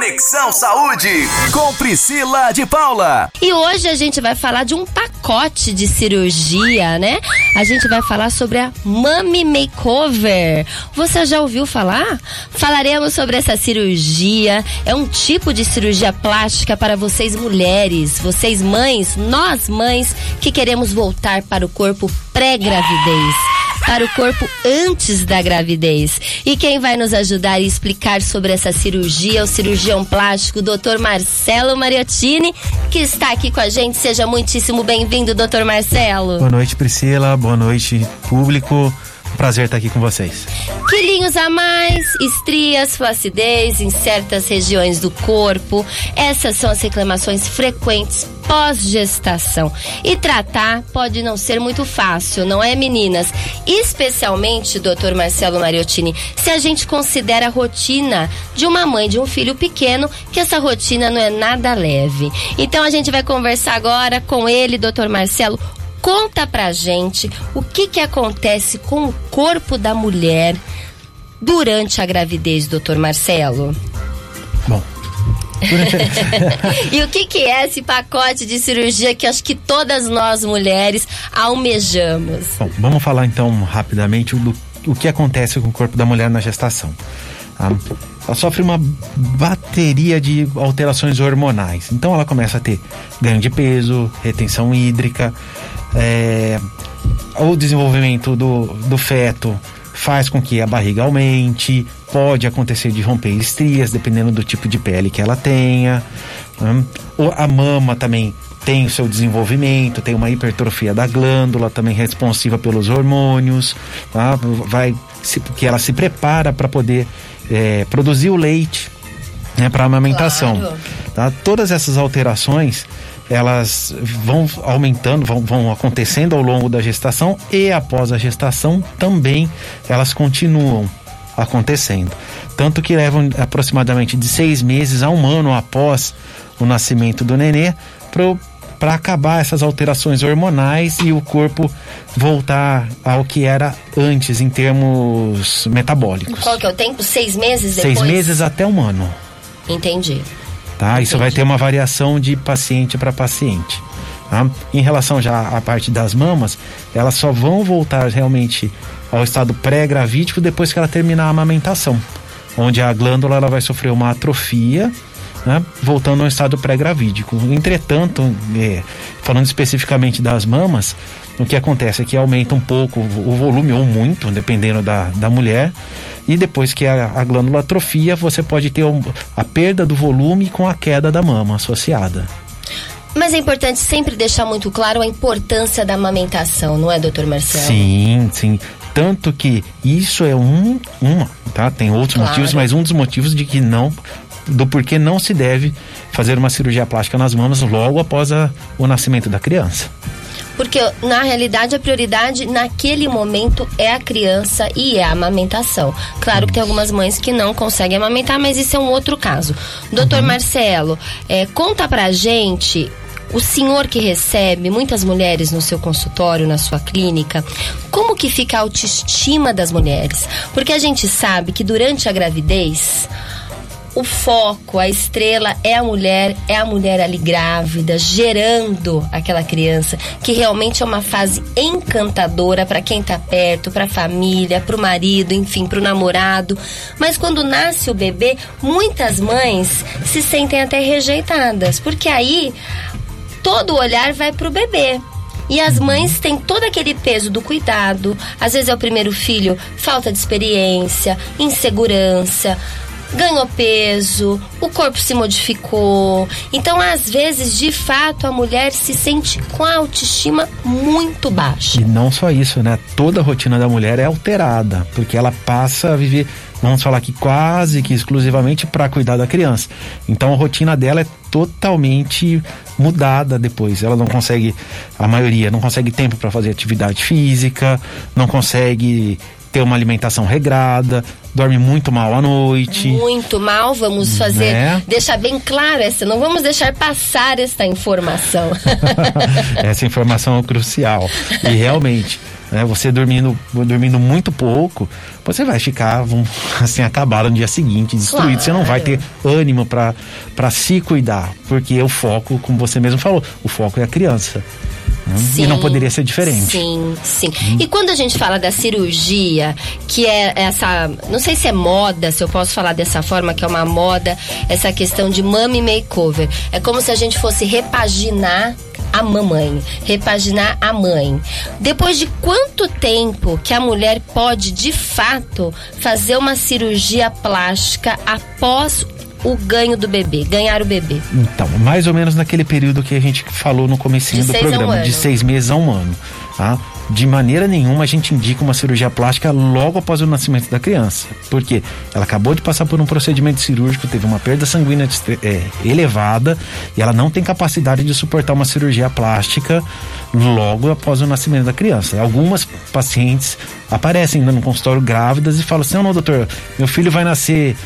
Conexão Saúde com Priscila de Paula. E hoje a gente vai falar de um pacote de cirurgia, né? A gente vai falar sobre a Mummy Makeover. Você já ouviu falar? Falaremos sobre essa cirurgia. É um tipo de cirurgia plástica para vocês mulheres, vocês mães, nós mães que queremos voltar para o corpo pré-gravidez para o corpo antes da gravidez. E quem vai nos ajudar e explicar sobre essa cirurgia o cirurgião plástico, Dr. Marcelo Mariottini, que está aqui com a gente. Seja muitíssimo bem-vindo, Dr. Marcelo. Boa noite, Priscila. Boa noite, público. Prazer estar aqui com vocês. Quilinhos a mais, estrias, flacidez em certas regiões do corpo. Essas são as reclamações frequentes pós-gestação. E tratar pode não ser muito fácil, não é, meninas? Especialmente, doutor Marcelo Mariottini, se a gente considera a rotina de uma mãe de um filho pequeno, que essa rotina não é nada leve. Então a gente vai conversar agora com ele, doutor Marcelo, Conta pra gente o que que acontece com o corpo da mulher durante a gravidez, doutor Marcelo. Bom. e o que, que é esse pacote de cirurgia que acho que todas nós mulheres almejamos? Bom, vamos falar então rapidamente do o que acontece com o corpo da mulher na gestação. Tá? Ela sofre uma bateria de alterações hormonais. Então ela começa a ter ganho de peso, retenção hídrica, é, o desenvolvimento do, do feto faz com que a barriga aumente, pode acontecer de romper estrias, dependendo do tipo de pele que ela tenha. Né? A mama também tem o seu desenvolvimento, tem uma hipertrofia da glândula, também responsiva pelos hormônios, tá? vai se, que ela se prepara para poder é, produzir o leite né, para amamentação. Claro. Tá? Todas essas alterações elas vão aumentando, vão, vão acontecendo ao longo da gestação e após a gestação também elas continuam acontecendo. Tanto que levam aproximadamente de seis meses a um ano após o nascimento do nenê para acabar essas alterações hormonais e o corpo voltar ao que era antes em termos metabólicos. Qual que é o tempo? Seis meses depois? Seis meses até um ano. Entendi. Tá? Isso vai ter uma variação de paciente para paciente. Tá? Em relação já à parte das mamas, elas só vão voltar realmente ao estado pré-gravídico depois que ela terminar a amamentação, onde a glândula ela vai sofrer uma atrofia, né? voltando ao estado pré-gravídico. Entretanto, é, falando especificamente das mamas, o que acontece é que aumenta um pouco o volume, ou muito, dependendo da, da mulher, e depois que a, a glândula atrofia, você pode ter um, a perda do volume com a queda da mama associada. Mas é importante sempre deixar muito claro a importância da amamentação, não é, doutor Marcelo? Sim, sim. Tanto que isso é um, uma, tá? Tem outros claro. motivos, mas um dos motivos de que não do porquê não se deve fazer uma cirurgia plástica nas mamas logo após a, o nascimento da criança. Porque na realidade a prioridade naquele momento é a criança e é a amamentação. Claro que tem algumas mães que não conseguem amamentar, mas isso é um outro caso. Doutor uhum. Marcelo, é, conta pra gente o senhor que recebe muitas mulheres no seu consultório, na sua clínica, como que fica a autoestima das mulheres? Porque a gente sabe que durante a gravidez o foco, a estrela é a mulher, é a mulher ali grávida, gerando aquela criança, que realmente é uma fase encantadora para quem tá perto, para a família, para o marido, enfim, para o namorado. Mas quando nasce o bebê, muitas mães se sentem até rejeitadas, porque aí todo o olhar vai para o bebê. E as mães têm todo aquele peso do cuidado. Às vezes é o primeiro filho, falta de experiência, insegurança ganhou peso, o corpo se modificou. Então, às vezes, de fato, a mulher se sente com a autoestima muito baixa. E não só isso, né? Toda a rotina da mulher é alterada, porque ela passa a viver, vamos falar aqui, quase que exclusivamente para cuidar da criança. Então, a rotina dela é totalmente mudada depois. Ela não consegue, a maioria, não consegue tempo para fazer atividade física, não consegue ter uma alimentação regrada, dorme muito mal à noite. Muito mal, vamos fazer, Né? deixar bem claro essa, não vamos deixar passar esta informação. Essa informação é crucial. E realmente, né, você dormindo, dormindo muito pouco, você vai ficar assim acabado no dia seguinte, destruído. Claro. Você não vai ter ânimo para se cuidar, porque o foco, como você mesmo falou, o foco é a criança. Né? E não poderia ser diferente. Sim, sim. E quando a gente fala da cirurgia, que é essa, não sei se é moda, se eu posso falar dessa forma, que é uma moda, essa questão de mummy makeover. É como se a gente fosse repaginar a mamãe, repaginar a mãe. Depois de quanto tempo que a mulher pode, de fato, fazer uma cirurgia plástica após o ganho do bebê, ganhar o bebê? Então, mais ou menos naquele período que a gente falou no comecinho De do seis a um programa, de seis meses a um ano. Tá? De maneira nenhuma a gente indica uma cirurgia plástica logo após o nascimento da criança. Porque ela acabou de passar por um procedimento cirúrgico, teve uma perda sanguínea é, elevada e ela não tem capacidade de suportar uma cirurgia plástica logo após o nascimento da criança. Algumas pacientes aparecem ainda no consultório grávidas e falam assim: não, doutor, meu filho vai nascer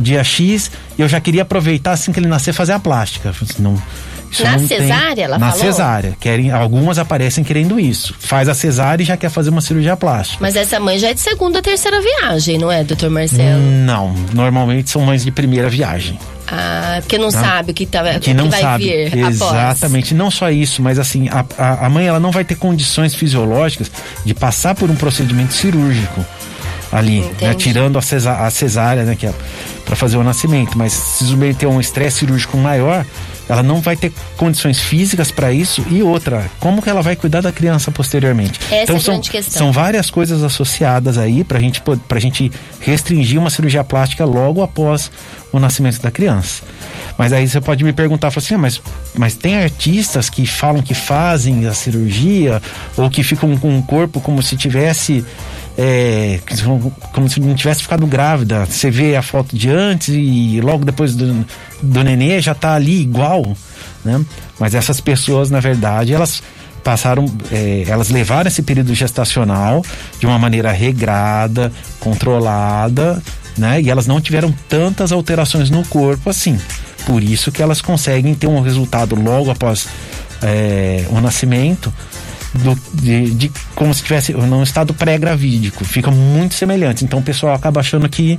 dia X e eu já queria aproveitar assim que ele nascer fazer a plástica. Assim, não, Na não tem- cesárea, ela Na falou? cesárea. Querem, algumas aparecem querendo isso. Faz a cesárea e já quer fazer uma cirurgia plástica. Mas essa mãe já é de segunda, terceira viagem, não é, doutor Marcelo? Não, normalmente são mães de primeira viagem. Ah, porque não Tá. sabe o que, tá, Que não vai sabe. vir após. Exatamente. Não só isso, mas assim, a, a, a mãe ela não vai ter condições fisiológicas de passar por um procedimento cirúrgico ali, né, tirando a, cesá a cesárea, né, que é para fazer o nascimento. Mas se submeter a um estresse cirúrgico maior, ela não vai ter condições físicas para isso. E outra, como que ela vai cuidar da criança posteriormente? Essa então é a são, são várias coisas associadas aí pra gente, pra gente restringir uma cirurgia plástica logo após o nascimento da criança. Mas aí você pode me perguntar, assim, "Ah, mas, mas tem artistas que falam que fazem a cirurgia ou que ficam com o corpo como se tivesse. É, como se não tivesse ficado grávida. Você vê a foto de antes e logo depois do, do nenê já tá ali igual, né? Mas essas pessoas, na verdade, elas passaram, é, elas levaram esse período gestacional de uma maneira regrada, controlada, né? E elas não tiveram tantas alterações no corpo assim. Por isso que elas conseguem ter um resultado logo após é, o nascimento do- de, de como se tivesse num estado pré-gravídico. Fica muito semelhante. Então o pessoal acaba achando que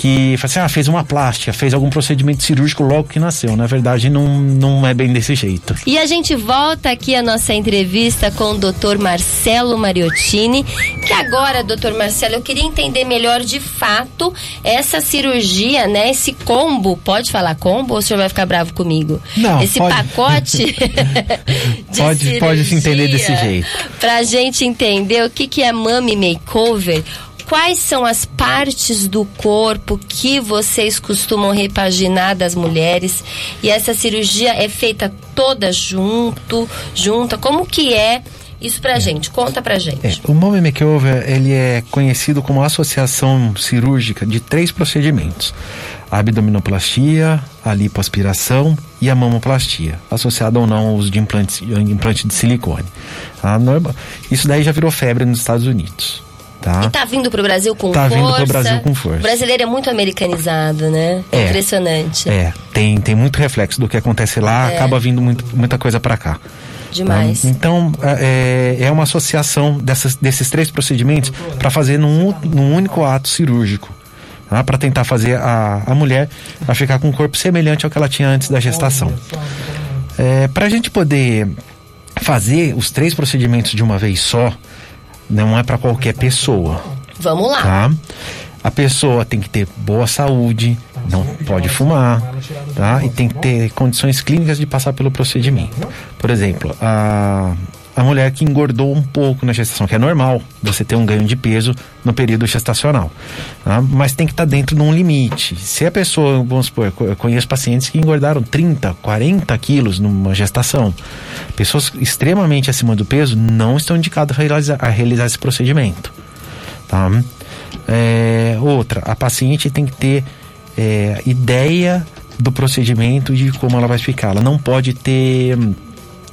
que assim, ah, fez uma plástica, fez algum procedimento cirúrgico logo que nasceu. Na verdade, não, não é bem desse jeito. E a gente volta aqui a nossa entrevista com o Dr. Marcelo Mariottini, que agora, doutor Marcelo, eu queria entender melhor de fato essa cirurgia, né? Esse combo, pode falar combo ou o senhor vai ficar bravo comigo? Não, Esse pode. pacote de Pode- pode se entender desse jeito. Pra gente entender o que, que é mummy makeover, quais são as partes do corpo que vocês costumam repaginar das mulheres e essa cirurgia é feita toda junto, junta, como que é isso pra gente? Conta pra gente. É, o Mommy Makeover ele é conhecido como associação cirúrgica de três procedimentos: a abdominoplastia, a lipoaspiração e a mamoplastia, associada ou não ao uso de implantes, implante de silicone. Norma- Isso daí já virou febre nos Estados Unidos. Tá? E tá vindo pro Brasil com Tá força. vindo pro Brasil com força. O brasileiro é muito americanizado, né? É. Impressionante. É, tem, tem muito reflexo do que acontece lá, É. acaba vindo muito, muita coisa para cá. Demais. Tá? Então, é, é uma associação dessas, desses três procedimentos para fazer num, num único ato cirúrgico. Tá? Para tentar fazer a, a mulher a ficar com um corpo semelhante ao que ela tinha antes da gestação. É, para a gente poder fazer os três procedimentos de uma vez só, não é para qualquer pessoa Vamos lá. tá? A pessoa tem que ter boa saúde, não pode fumar, tá? E tem que ter condições clínicas de passar pelo procedimento. Por exemplo, a, a mulher que engordou um pouco na gestação, que é normal você ter um ganho de peso no período gestacional, tá? mas tem que estar dentro de um limite. Se a pessoa, vamos supor, eu conheço pacientes que engordaram 30, 40 quilos numa gestação, pessoas extremamente acima do peso não estão indicadas a realizar, a realizar esse procedimento tá? É, outra, a paciente tem que ter é, ideia do procedimento de como ela vai ficar. Ela não pode ter,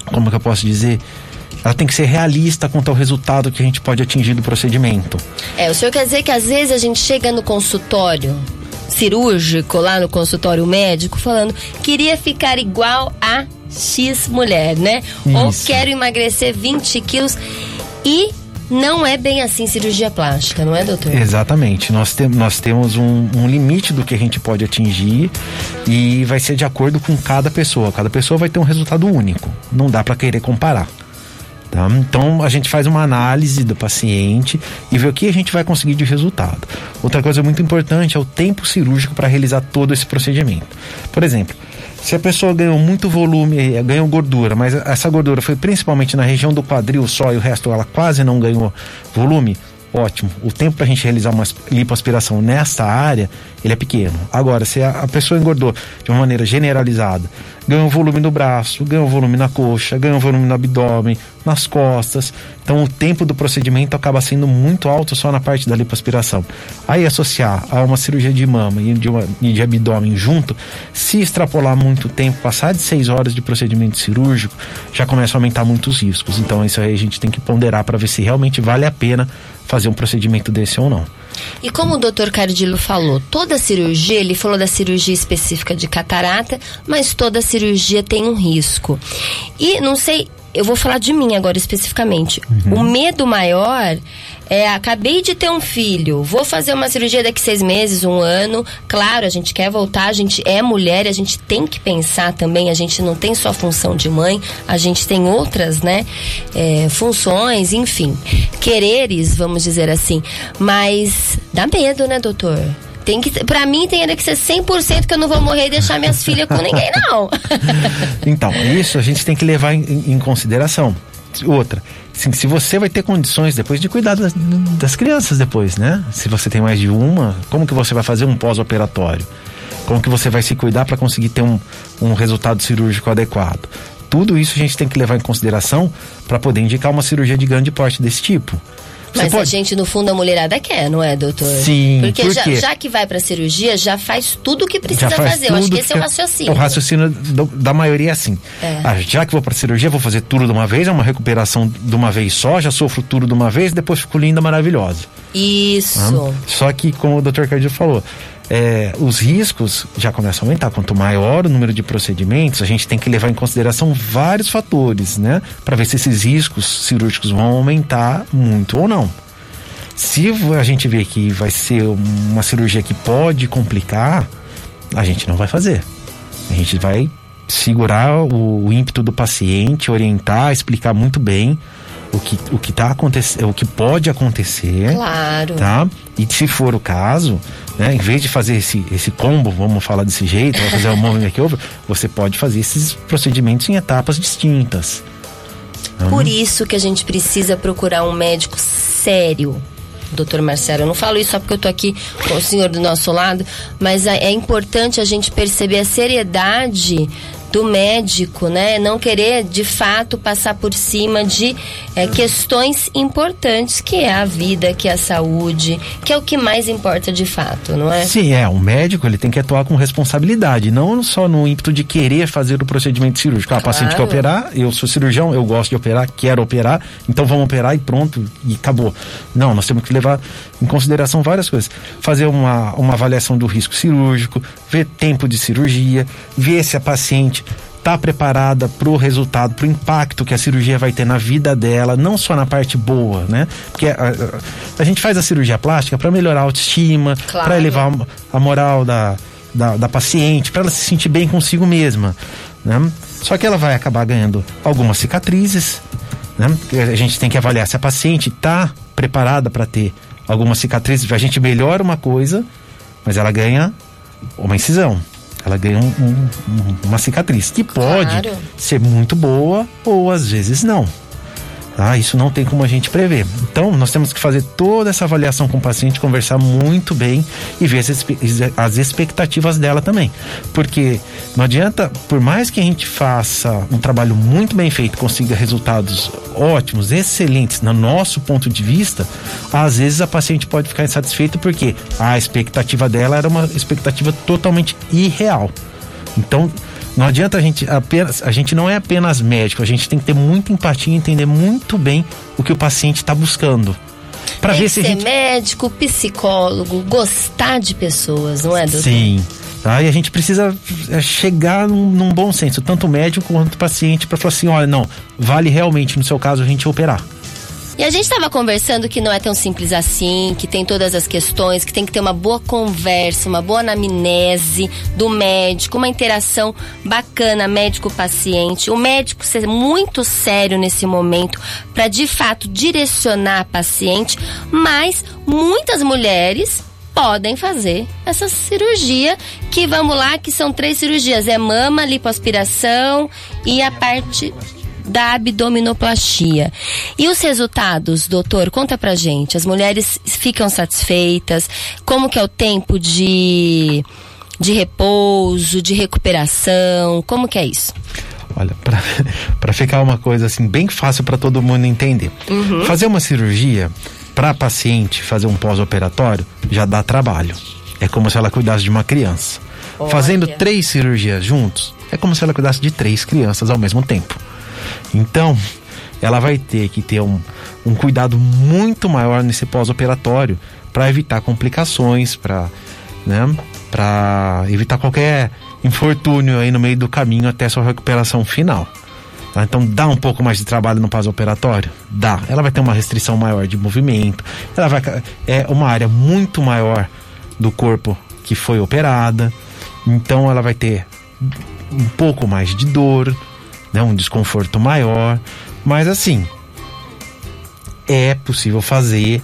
como que eu posso dizer, ela tem que ser realista quanto ao resultado que a gente pode atingir do procedimento. É, o senhor quer dizer que às vezes a gente chega no consultório cirúrgico, lá no consultório médico, falando queria ficar igual a X mulher, né? Isso. Ou quero emagrecer 20 quilos e não é bem assim cirurgia plástica, não é, doutor? Exatamente. Nós, te, nós temos um, um, limite do que a gente pode atingir e vai ser de acordo com cada pessoa. Cada pessoa vai ter um resultado único. Não dá para querer comparar. Tá? Então a gente faz uma análise do paciente e vê o que a gente vai conseguir de resultado. Outra coisa muito importante é o tempo cirúrgico para realizar todo esse procedimento. Por exemplo, se a pessoa ganhou muito volume, eh, ganhou gordura, mas essa gordura foi principalmente na região do quadril só e o resto ela quase não ganhou volume, ótimo. O tempo para a gente realizar uma lipoaspiração nessa área, ele é pequeno. Agora, se a, pessoa engordou de uma maneira generalizada, ganhou volume no braço, ganhou volume na coxa, ganhou volume no abdômen, nas costas. Então o tempo do procedimento acaba sendo muito alto só na parte da lipoaspiração. Aí associar a uma cirurgia de mama e de, uma, e de abdômen junto, se extrapolar muito tempo, passar de seis horas de procedimento cirúrgico, já começa a aumentar muitos riscos. Então isso aí a gente tem que ponderar para ver se realmente vale a pena fazer um procedimento desse ou não. E como o doutor Cardilo falou, toda cirurgia, ele falou da cirurgia específica de catarata, mas toda cirurgia tem um risco. E não sei, eu vou falar de mim agora especificamente. Uhum. O medo maior é, acabei de ter um filho, vou fazer uma cirurgia daqui seis meses, um ano. Claro, a gente quer voltar, a gente é mulher, a gente tem que pensar também, a gente não tem só função de mãe, a gente tem outras, né, é, funções, enfim, quereres, vamos dizer assim. Mas dá medo, né, doutor? Tem que, pra mim tem que ser 100% que eu não vou morrer e deixar minhas filhas com ninguém, não. então, isso a gente tem que levar em, em consideração. Outra, assim, se você vai ter condições depois de cuidar das, das crianças depois, né? Se você tem mais de uma, como que você vai fazer um pós-operatório? Como que você vai se cuidar para conseguir ter um, um resultado cirúrgico adequado? Tudo isso a gente tem que levar em consideração para poder indicar uma cirurgia de grande porte desse tipo. Mas pode... a gente, no fundo, a mulherada quer, não é, doutor? Sim. Porque por já, já, que vai pra cirurgia, já faz tudo o que precisa fazer. Eu acho que esse é o raciocínio. O raciocínio do, da maioria é assim. É. Ah, já que vou pra cirurgia, vou fazer tudo de uma vez, é uma recuperação de uma vez só, já sofro tudo de uma vez, depois fico linda, maravilhosa. Isso. Ah, só que, como o doutor Cardio falou, é, os riscos já começam a aumentar. Quanto maior o número de procedimentos, a gente tem que levar em consideração vários fatores, né? Para ver se esses riscos cirúrgicos vão aumentar muito ou não. Se a gente vê que vai ser uma cirurgia que pode complicar, a gente não vai fazer. A gente vai segurar o, o ímpeto do paciente, orientar, explicar muito bem o que, o que tá acontecendo, o que pode acontecer. Claro. Tá? E se for o caso, né, em vez de fazer esse, esse combo, vamos falar desse jeito, fazer o moving makeover, você pode fazer esses procedimentos em etapas distintas. Por isso que a gente precisa procurar um médico sério, doutor Marcelo. Eu não falo isso só porque eu tô aqui com o senhor do nosso lado, mas é, é importante a gente perceber a seriedade do médico, né? Não querer de fato passar por cima de é, questões importantes que é a vida, que é a saúde, que é o que mais importa de fato, não é? Sim, é. O médico ele tem que atuar com responsabilidade, não só no ímpeto de querer fazer o procedimento cirúrgico. Ah, claro. paciente quer operar, eu sou cirurgião, eu gosto de operar, quero operar, então vamos operar e pronto, e acabou. Não, nós temos que levar em consideração várias coisas. Fazer uma, uma avaliação do risco cirúrgico, ver tempo de cirurgia, ver se a paciente está preparada para o resultado, para o impacto que a cirurgia vai ter na vida dela, não só na parte boa, né? Porque a, a, a gente faz a cirurgia plástica para melhorar a autoestima, claro. para elevar a moral da, da, da paciente, para ela se sentir bem consigo mesma, né? Só que ela vai acabar ganhando algumas cicatrizes, né? A gente tem que avaliar se a paciente está preparada para ter algumas cicatrizes. A gente melhora uma coisa, mas ela ganha uma incisão ela ganha um, um, uma cicatriz que pode claro. ser muito boa ou às vezes não. Ah, isso não tem como a gente prever. Então, nós temos que fazer toda essa avaliação com o paciente, conversar muito bem e ver as expectativas dela também. Porque não adianta, por mais que a gente faça um trabalho muito bem feito, consiga resultados ótimos, excelentes, no nosso ponto de vista, às vezes a paciente pode ficar insatisfeita porque a expectativa dela era uma expectativa totalmente irreal. Então, Não adianta a gente apenas, a gente não é apenas médico, a gente tem que ter muita empatia e entender muito bem o que o paciente está buscando. Para ver se ser a gente... médico, psicólogo, gostar de pessoas, não é, doutor? Sim. Tá? E a gente precisa é, chegar num, num bom senso, tanto médico quanto paciente, para falar assim: olha, não, vale realmente no seu caso a gente operar. E a gente estava conversando que não é tão simples assim, que tem todas as questões, que tem que ter uma boa conversa, uma boa anamnese do médico, uma interação bacana médico-paciente. O médico ser muito sério nesse momento para de fato direcionar a paciente, mas muitas mulheres podem fazer essa cirurgia que vamos lá que são três cirurgias é mama lipoaspiração e a parte da abdominoplastia. E os resultados, doutor, conta pra gente. As mulheres ficam satisfeitas? Como que é o tempo de, de repouso, de recuperação? Como que é isso? Olha, para ficar uma coisa assim bem fácil para todo mundo entender. Uhum. Fazer uma cirurgia para paciente fazer um pós-operatório já dá trabalho. É como se ela cuidasse de uma criança. Olha. Fazendo três cirurgias juntos, é como se ela cuidasse de três crianças ao mesmo tempo. Então, ela vai ter que ter um, um cuidado muito maior nesse pós-operatório para evitar complicações, para né, evitar qualquer infortúnio aí no meio do caminho até sua recuperação final. Tá? Então dá um pouco mais de trabalho no pós-operatório? Dá. Ela vai ter uma restrição maior de movimento, ela vai é uma área muito maior do corpo que foi operada, então ela vai ter um pouco mais de dor, né, um desconforto maior, mas assim é possível fazer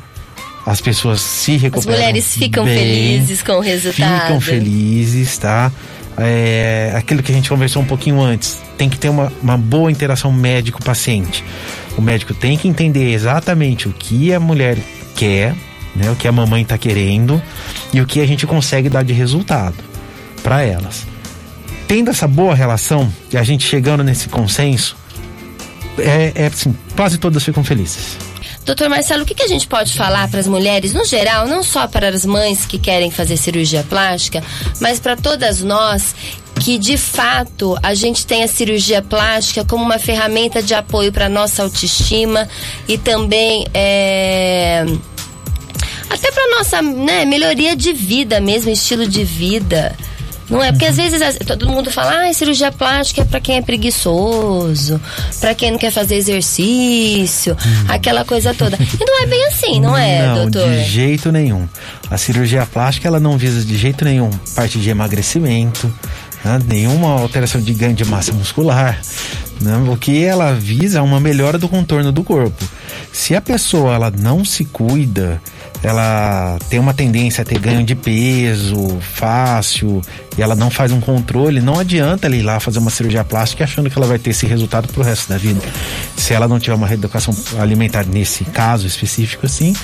as pessoas se recuperam. As mulheres ficam bem, felizes com o resultado. Ficam felizes, tá? É, aquilo que a gente conversou um pouquinho antes, tem que ter uma, uma boa interação médico-paciente. O médico tem que entender exatamente o que a mulher quer, né, o que a mamãe está querendo e o que a gente consegue dar de resultado para elas tendo essa boa relação e a gente chegando nesse consenso, é, é assim, quase todas ficam felizes. Doutor Marcelo, o que, que a gente pode falar para as mulheres, no geral, não só para as mães que querem fazer cirurgia plástica, mas para todas nós que de fato a gente tem a cirurgia plástica como uma ferramenta de apoio para nossa autoestima e também é, até para nossa né, melhoria de vida mesmo, estilo de vida. Não é? Porque às vezes todo mundo fala, ah, cirurgia plástica é pra quem é preguiçoso, pra quem não quer fazer exercício, hum. aquela coisa toda. E não é bem assim, não é, não, doutor? De jeito nenhum. A cirurgia plástica ela não visa de jeito nenhum parte de emagrecimento, né? nenhuma alteração de ganho de massa muscular. Né? O que ela visa é uma melhora do contorno do corpo. Se a pessoa ela não se cuida, ela tem uma tendência a ter ganho de peso fácil e ela não faz um controle, não adianta ela ir lá fazer uma cirurgia plástica achando que ela vai ter esse resultado pro resto da vida. Se ela não tiver uma reeducação alimentar nesse caso específico assim,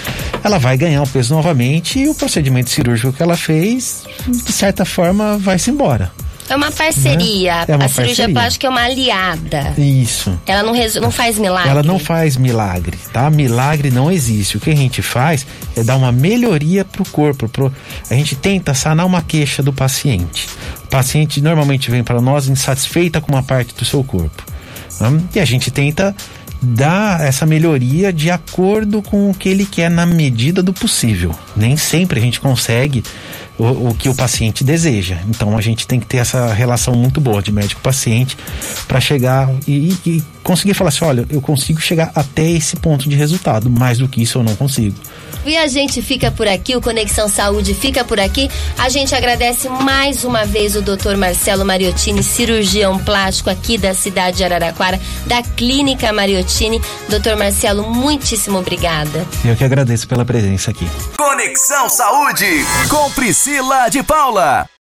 ela vai ganhar o peso novamente e o procedimento cirúrgico que ela fez, de certa forma, vai-se embora. É uma parceria. Né? É uma a cirurgia parceria. plástica é uma aliada. Isso. Ela não, não faz milagre. Ela não faz milagre, tá? Milagre não existe. O que a gente faz é dar uma melhoria pro corpo. Pro... A gente tenta sanar uma queixa do paciente. O paciente normalmente vem para nós insatisfeita com uma parte do seu corpo. Tá? E a gente tenta dar essa melhoria de acordo com o que ele quer na medida do possível. Nem sempre a gente consegue o, o que o paciente deseja. Então a gente tem que ter essa relação muito boa de médico-paciente para chegar e, e conseguir falar assim: olha, eu consigo chegar até esse ponto de resultado, mais do que isso eu não consigo. E a gente fica por aqui, o Conexão Saúde fica por aqui. A gente agradece mais uma vez o Dr. Marcelo Mariottini, cirurgião plástico aqui da cidade de Araraquara, da Clínica Mariottini. Dr. Marcelo, muitíssimo obrigada. Eu que agradeço pela presença aqui. Conexão Saúde com Priscila de Paula.